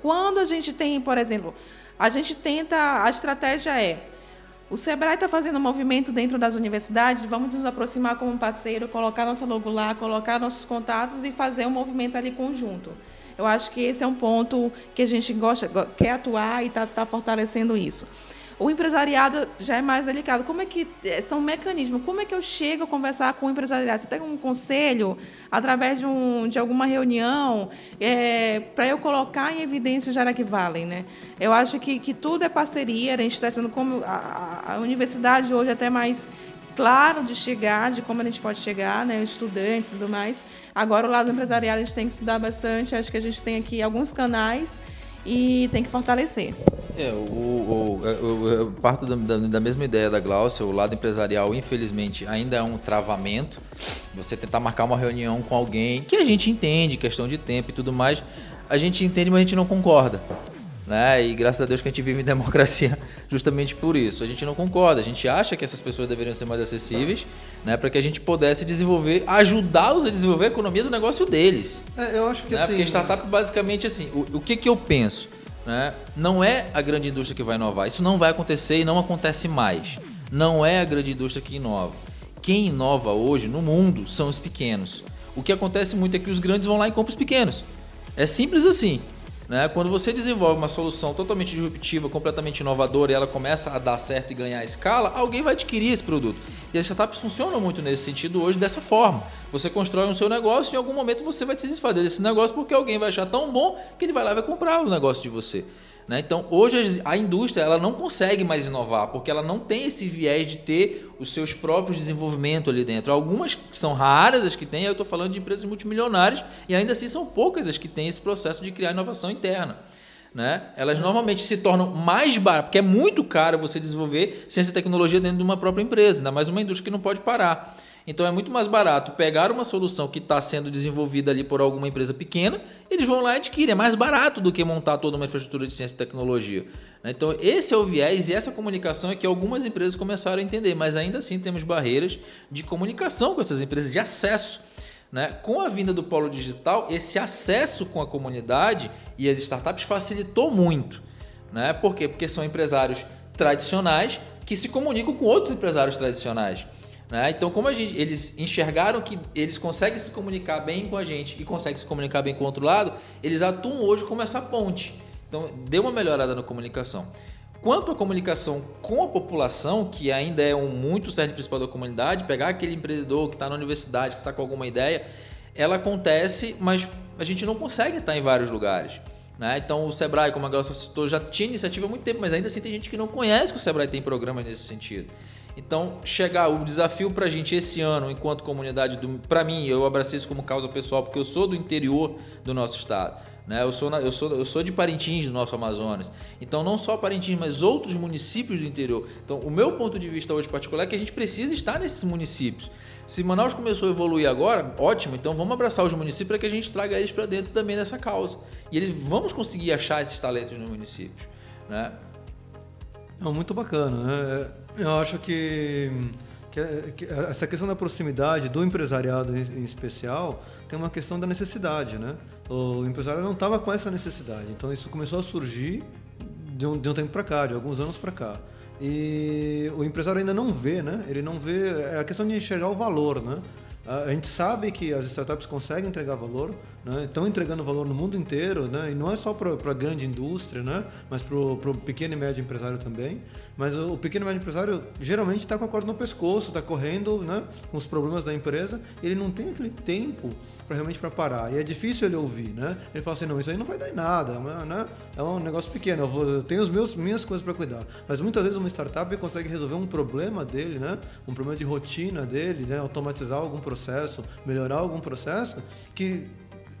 Quando a gente tem, por exemplo, a gente tenta, a estratégia é o Sebrae está fazendo um movimento dentro das universidades, vamos nos aproximar como parceiro, colocar nossa logo lá, colocar nossos contatos e fazer um movimento ali conjunto. Eu acho que esse é um ponto que a gente gosta, go- quer atuar e está fortalecendo isso. O empresariado já é mais delicado. Como é que eh, são mecanismos? Como é que eu chego a conversar com o empresariado? Você tem um conselho através de, um, de alguma reunião para eu colocar em evidência o Jaraqui Valley, né? Eu acho que, que tudo é parceria. A gente está tendo como a- a universidade hoje é até mais claro de chegar, de como a gente pode chegar, né? Estudantes e tudo mais. Agora o lado empresarial a gente tem que estudar bastante. Acho que a gente tem aqui alguns canais e tem que fortalecer. É, o, o- eu parto da, da- da mesma ideia da Glaucia, o lado empresarial, infelizmente, ainda é um travamento. Você tentar marcar uma reunião com alguém que a gente entende, questão de tempo e tudo mais, a gente entende, mas a gente não concorda. Né? E graças a Deus que a gente vive em democracia justamente por isso. A gente não concorda, a gente acha que essas pessoas deveriam ser mais acessíveis, né? para que a gente pudesse desenvolver, ajudá-los a desenvolver a economia do negócio deles. É, eu acho que Né? assim. Porque startup basicamente assim, o, o que, que eu penso? Né? Não é a grande indústria que vai inovar. Isso não vai acontecer e não acontece mais. Não é a grande indústria que inova. Quem inova hoje no mundo são os pequenos. O que acontece muito é que os grandes vão lá e compram os pequenos. É simples assim. Né? Quando você desenvolve uma solução totalmente disruptiva, completamente inovadora e ela começa a dar certo e ganhar escala, alguém vai adquirir esse produto. E as startups funcionam muito nesse sentido hoje dessa forma. Você constrói um seu negócio e em algum momento você vai se desfazer desse negócio porque alguém vai achar tão bom que ele vai lá e vai comprar o negócio de você. Né? Então, hoje a indústria ela não consegue mais inovar porque ela não tem esse viés de ter os seus próprios desenvolvimentos ali dentro. Algumas são raras as que têm, eu estou falando de empresas multimilionárias e ainda assim são poucas as que têm esse processo de criar inovação interna. né? Elas normalmente se tornam mais baratas, porque é muito caro você desenvolver ciência e tecnologia dentro de uma própria empresa, ainda mais uma indústria que não pode parar. Então é muito mais barato pegar uma solução que está sendo desenvolvida ali por alguma empresa pequena, eles vão lá e adquirem. É mais barato do que montar toda uma infraestrutura de ciência e tecnologia. Então esse é o viés e essa comunicação é que algumas empresas começaram a entender, mas ainda assim temos barreiras de comunicação com essas empresas, de acesso. Né? Com a vinda do polo digital, esse acesso com a comunidade e as startups facilitou muito. Né? Por quê? Porque são empresários tradicionais que se comunicam com outros empresários tradicionais. Né? Então, como a gente, eles enxergaram que eles conseguem se comunicar bem com a gente e conseguem se comunicar bem com o outro lado, eles atuam hoje como essa ponte. Então, deu uma melhorada na comunicação. Quanto à comunicação com a população, que ainda é um muito certo principal da comunidade, pegar aquele empreendedor que está na universidade, que está com alguma ideia, ela acontece, mas a gente não consegue estar em vários lugares. Né? Então, o Sebrae, como a Glaucia citou, já tinha iniciativa há muito tempo, mas ainda assim tem gente que não conhece que o Sebrae tem programas nesse sentido. Então, chegar o desafio para a gente esse ano, enquanto comunidade, para mim, eu abracei isso como causa pessoal, porque eu sou do interior do nosso estado. Né? Eu, sou, na, eu, sou, eu sou de Parintins, do nosso Amazonas. Então, não só Parintins, mas outros municípios do interior. Então, o meu ponto de vista hoje particular é que a gente precisa estar nesses municípios. Se Manaus começou a evoluir agora, ótimo, então vamos abraçar os municípios para que a gente traga eles para dentro também dessa causa. E eles vamos conseguir achar esses talentos nos municípios. Né? Não, muito bacana, né? Eu acho que, que, que essa questão da proximidade do empresariado em, especial tem uma questão da necessidade, né? O empresário não estava com essa necessidade, então isso começou a surgir de um, de um tempo para cá, de alguns anos para cá. E o empresário ainda não vê, né? Ele não vê é a questão de enxergar o valor, né? A gente sabe que as startups conseguem entregar valor, né? estão entregando valor no mundo inteiro, né? e não é só para a grande indústria, né? mas para o pequeno e médio empresário também. Mas o, pequeno e médio empresário geralmente está com a corda no pescoço, está correndo né? com os problemas da empresa, ele não tem aquele tempo para realmente para parar. E é difícil ele ouvir, né? Ele fala assim, não, isso aí não vai dar em nada, né? É um negócio pequeno, eu, vou, eu tenho os meus minhas coisas para cuidar. Mas muitas vezes uma startup consegue resolver um problema dele, né? Um problema de rotina dele, né? Automatizar algum processo, melhorar algum processo que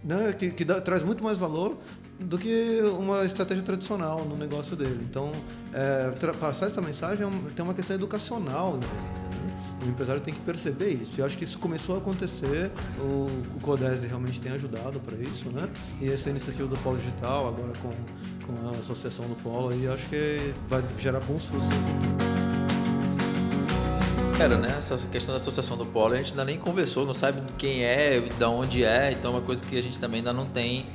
né, que, que dá, traz muito mais valor do que uma estratégia tradicional no negócio dele. Então, é, passar essa mensagem é um, tem uma questão educacional. Né? O empresário tem que perceber isso. E eu acho que isso começou a acontecer. O, o Codese realmente tem ajudado para isso, né? E essa iniciativa do Polo Digital, agora com, com a associação do Polo, aí acho que vai gerar bons frutos. Cara, né? Essa questão da associação do Polo, a gente ainda nem conversou, não sabe quem é, de onde é, então é uma coisa que a gente também ainda não tem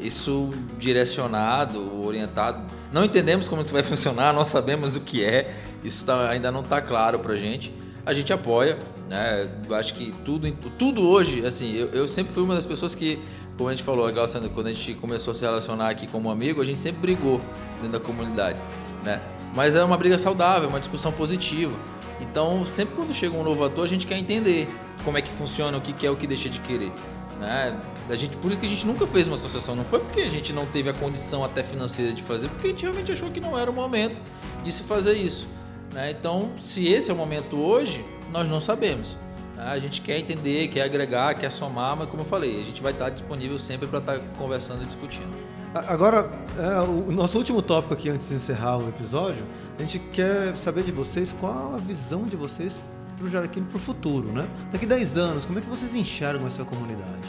isso direcionado, orientado. Não entendemos como isso vai funcionar, não sabemos o que é, isso tá, ainda não está claro pra gente. A gente apoia, né? Acho que tudo, tudo hoje, assim, eu, eu sempre fui uma das pessoas que, como a gente falou, quando a gente começou a se relacionar aqui como amigo, a gente sempre brigou dentro da comunidade, né? Mas é uma briga saudável, uma discussão positiva. Então, sempre quando chega um novo ator, a gente quer entender como é que funciona, o que quer, o que deixa de querer. Né? A gente, por isso que a gente nunca fez uma associação. Não foi porque a gente não teve a condição até financeira de fazer, porque a gente realmente achou que não era o momento de se fazer isso. Né? Então, se esse é o momento hoje, nós não sabemos. Né? A gente quer entender, quer agregar, quer somar, mas como eu falei, a gente vai estar disponível sempre para estar conversando e discutindo. Agora, é, o nosso último tópico aqui antes de encerrar o episódio, a gente quer saber de vocês qual a visão de vocês para o Jaraquino para o futuro, né? Daqui 10 anos, como é que vocês enxergam essa comunidade?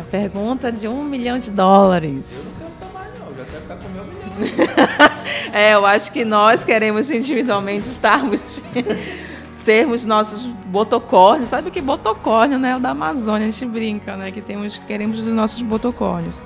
A pergunta de um milhão de dólares. Eu não quero não, já quero ficar com meu milhão. é, eu acho que nós queremos individualmente estarmos, sermos nossos botocórnios. Sabe o que botocórnio, né? O da Amazônia, a gente brinca, né? Que temos, queremos os nossos botocórnios.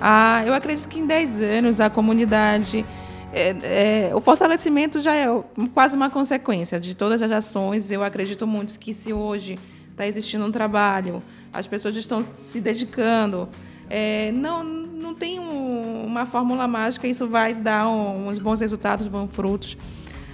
Ah, eu acredito que em 10 anos a comunidade é, é, o fortalecimento já é quase uma consequência de todas as ações. Eu acredito muito que se hoje está existindo um trabalho, as pessoas estão se dedicando, é, não, não tem um, uma fórmula mágica, isso vai dar um, uns bons resultados, bons frutos.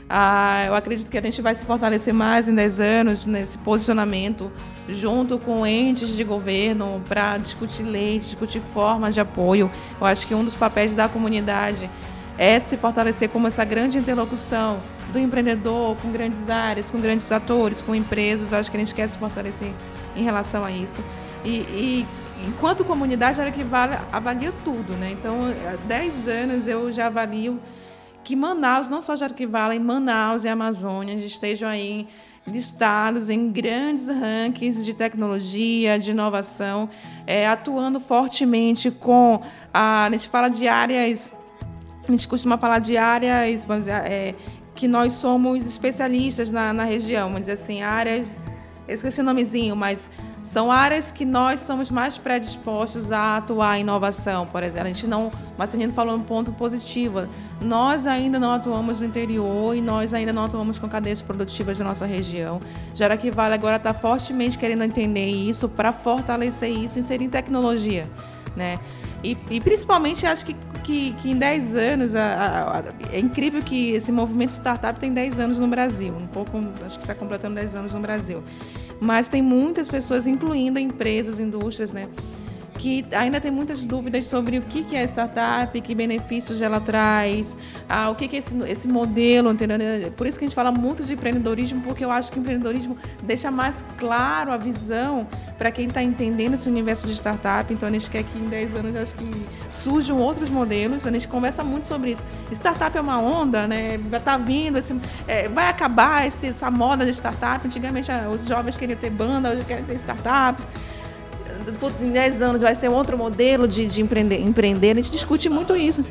Ah, eu acredito que a gente vai se fortalecer mais em 10 anos nesse posicionamento, junto com entes de governo, para discutir leis, discutir formas de apoio. Eu acho que um dos papéis da comunidade é se fortalecer como essa grande interlocução do empreendedor com grandes áreas, com grandes atores, com empresas. Eu acho que a gente quer se fortalecer em relação a isso. E, e, enquanto comunidade, a que avalia tudo, né? Então, há 10 anos eu já avalio que Manaus, não só Jaraquivala, em Manaus e Amazônia estejam aí listados em grandes rankings de tecnologia, de inovação, é, atuando fortemente com a, a gente fala de áreas, a gente costuma falar de áreas, vamos dizer, é, que nós somos especialistas na, na região, vamos dizer assim, áreas, eu esqueci o nomezinho, mas são áreas que nós somos mais predispostos a atuar em inovação, por exemplo. A gente não, Marcelino falou um ponto positivo. Nós ainda não atuamos no interior e nós ainda não atuamos com cadeias produtivas da nossa região. Jaraqui Vale agora está fortemente querendo entender isso para fortalecer isso, inserir tecnologia, né? E, e principalmente acho que, que, que em 10 anos, a, a, a, é incrível que esse movimento startup tem 10 anos no Brasil, um pouco, acho que está completando 10 anos no Brasil mas tem muitas pessoas, incluindo empresas, indústrias, né? Que ainda tem muitas dúvidas sobre o que é startup, que benefícios ela traz, ah, o que é esse, esse modelo, entendeu? Por isso que a gente fala muito de empreendedorismo, porque eu acho que o empreendedorismo deixa mais claro a visão para quem está entendendo esse universo de startup. Então a gente quer que em 10 anos acho que surjam outros modelos. A gente conversa muito sobre isso. Startup é uma onda, né? Tá vindo, esse, é, vai acabar esse, essa moda de startup. Antigamente ah, os jovens queriam ter banda, hoje querem ter startups em 10 anos vai ser outro modelo de, de empreender, empreender. A gente discute muito isso.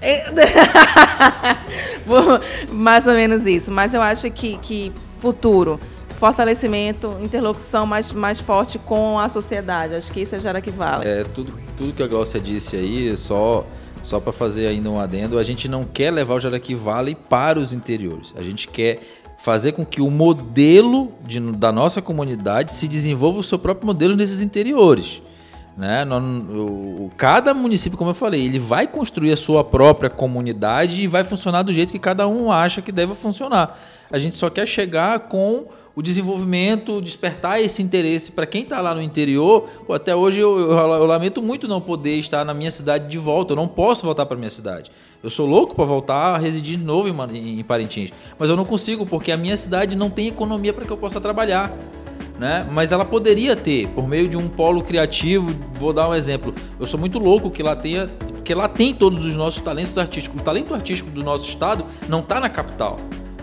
É, mais ou menos isso. Mas eu acho que, que futuro, fortalecimento, interlocução mais, mais forte com a sociedade. Acho que isso é já que vale. É, tudo, tudo que a Glaucia disse aí, só, só para fazer ainda um adendo, a gente não quer levar o Jaraqui para os interiores. A gente quer fazer com que o modelo de, da nossa comunidade se desenvolva o seu próprio modelo nesses interiores. Né? Cada município, como eu falei, ele vai construir a sua própria comunidade e vai funcionar do jeito que cada um acha que deve funcionar. A gente só quer chegar com o desenvolvimento, despertar esse interesse para quem está lá no interior. Pô, até hoje eu, eu, eu, lamento muito não poder estar na minha cidade de volta. Eu não posso voltar para minha cidade. Eu sou louco para voltar a residir de novo em, em Parintins, mas eu não consigo porque a minha cidade não tem economia para que eu possa trabalhar. Né? Mas ela poderia ter, por meio de um polo criativo. Vou dar um exemplo. Eu sou muito louco que lá tenha, que lá tem todos os nossos talentos artísticos. O talento artístico do nosso estado não está na capital.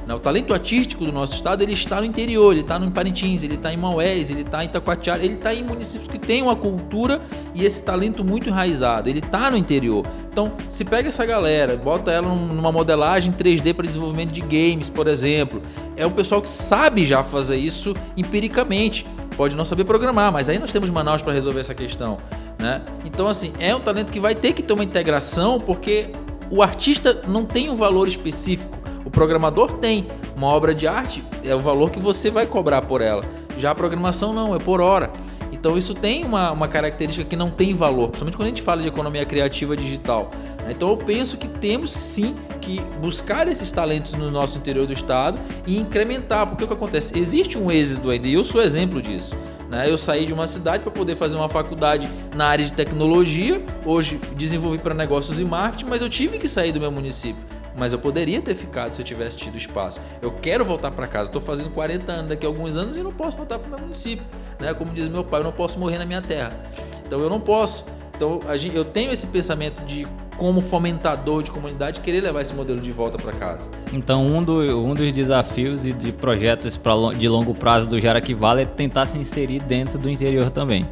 Né? O talento artístico do nosso estado ele está no interior, ele está no Parintins, ele está em Maués, ele está em Itacoatiara, ele está em municípios que têm uma cultura e esse talento muito enraizado. Ele está no interior. Então, se pega essa galera, bota ela numa modelagem 3D para desenvolvimento de games, por exemplo, é um pessoal que sabe já fazer isso empiricamente. Pode não saber programar, mas aí nós temos Manaus para resolver essa questão. Né? Então, assim, é um talento que vai ter que ter uma integração, porque o artista não tem um valor específico. O programador tem. Uma obra de arte é o valor que você vai cobrar por ela. Já a programação não, é por hora. Então isso tem uma, uma característica que não tem valor, principalmente quando a gente fala de economia criativa digital. Né? Então eu penso que temos sim que buscar esses talentos no nosso interior do estado e incrementar, porque o que acontece? Existe um êxito ainda, e eu sou exemplo disso. Né? Eu saí de uma cidade para poder fazer uma faculdade na área de tecnologia, hoje desenvolvi para negócios e marketing, mas eu tive que sair do meu município mas eu poderia ter ficado se eu tivesse tido espaço. Eu quero voltar para casa, estou fazendo 40 anos daqui a alguns anos e não posso voltar para o meu município. Né? Como diz meu pai, eu não posso morrer na minha terra. Então eu não posso. Então eu tenho esse pensamento de como fomentador de comunidade querer levar esse modelo de volta para casa. Então um, do, um, dos desafios e de projetos pra, de longo prazo do Jaraqui Vale é tentar se inserir dentro do interior também.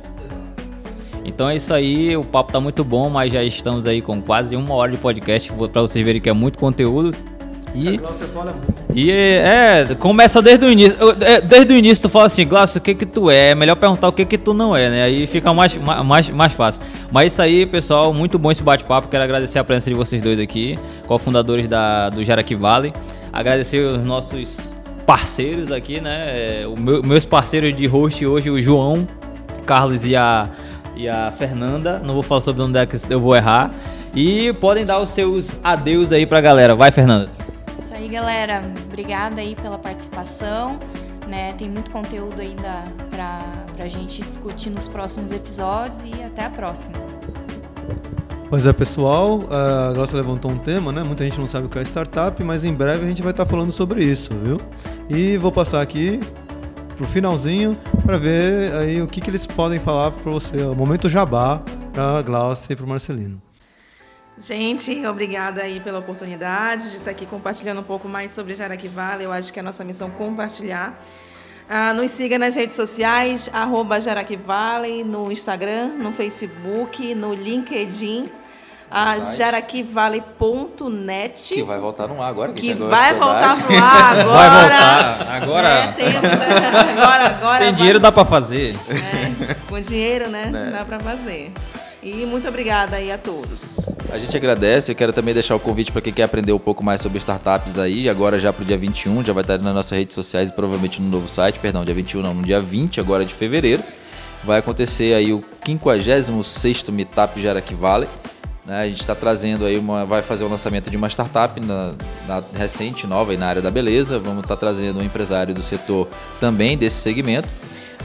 Então é isso aí, o papo tá muito bom, mas já estamos aí com quase uma hora de podcast para vocês verem que é muito conteúdo. E, e é, começa desde o início. É, desde o início tu fala assim, Glaucio, o que que tu é? É melhor perguntar o que que tu não é, né? Aí fica mais, mais, mais fácil. Mas isso aí, pessoal, muito bom esse bate-papo. Quero agradecer a presença de vocês dois aqui, cofundadores da, do Jaraqui Valley. Agradecer os nossos parceiros aqui, né? Os meu, meus parceiros de host hoje, o João, Carlos e a e a Fernanda. Não vou falar sobre o nome dela que eu vou errar. E podem dar os seus adeus aí pra galera. Vai, Fernanda. Isso aí, galera. Obrigada aí pela participação. Né? Tem muito conteúdo ainda pra, pra gente discutir nos próximos episódios e até a próxima. Pois é, pessoal, a Glaucia levantou um tema, né? Muita gente não sabe o que é startup, mas em breve a gente vai estar falando sobre isso, viu? E vou passar aqui pro finalzinho para ver aí o que, que eles podem falar para você. O momento jabá para Glaucia e para Marcelino. Gente, obrigada aí pela oportunidade de estar aqui compartilhando um pouco mais sobre Jaraqui Vale. Eu acho que é a nossa missão compartilhar. Ah, nos siga nas redes sociais, arroba Jaraqui Vale, no Instagram, no Facebook, no LinkedIn, a jaraquivale.net. Que vai voltar no ar agora. Que gosta vai de voltar pro ar agora. Vai voltar. Agora É, né? agora, agora tem vai- dinheiro, dá pra fazer. É, com dinheiro, né? Né. Dá pra fazer. E muito obrigada aí a todos. A gente agradece, eu quero também deixar o convite para quem quer aprender um pouco mais sobre startups aí, agora já pro dia 21, já vai estar nas nossas redes sociais e provavelmente no novo site, perdão, dia 21 não, no dia 20 agora de fevereiro, vai acontecer aí o 56º Meetup Jaraqui Valley, né? A gente está trazendo aí uma, vai fazer o lançamento de uma startup na, na- recente, nova aí na área da beleza, vamos estar trazendo um empresário do setor também desse segmento,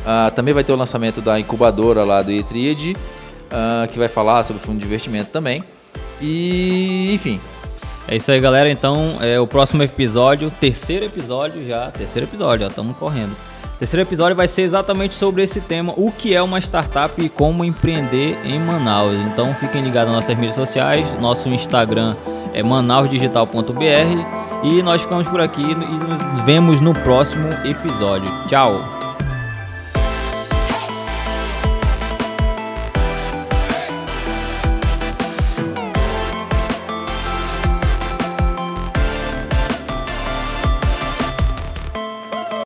Ah, também vai ter o lançamento da incubadora lá do eTriad, ah, que vai falar sobre fundo de investimento também. E, enfim, É isso aí, galera. Então, é o próximo episódio, terceiro episódio já, terceiro episódio, já estamos correndo. Terceiro episódio vai ser exatamente sobre esse tema, o que é uma startup e como empreender em Manaus. Então, fiquem ligados nas nossas mídias sociais, nosso Instagram é manausdigital.br e nós ficamos por aqui e nos vemos no próximo episódio. Tchau.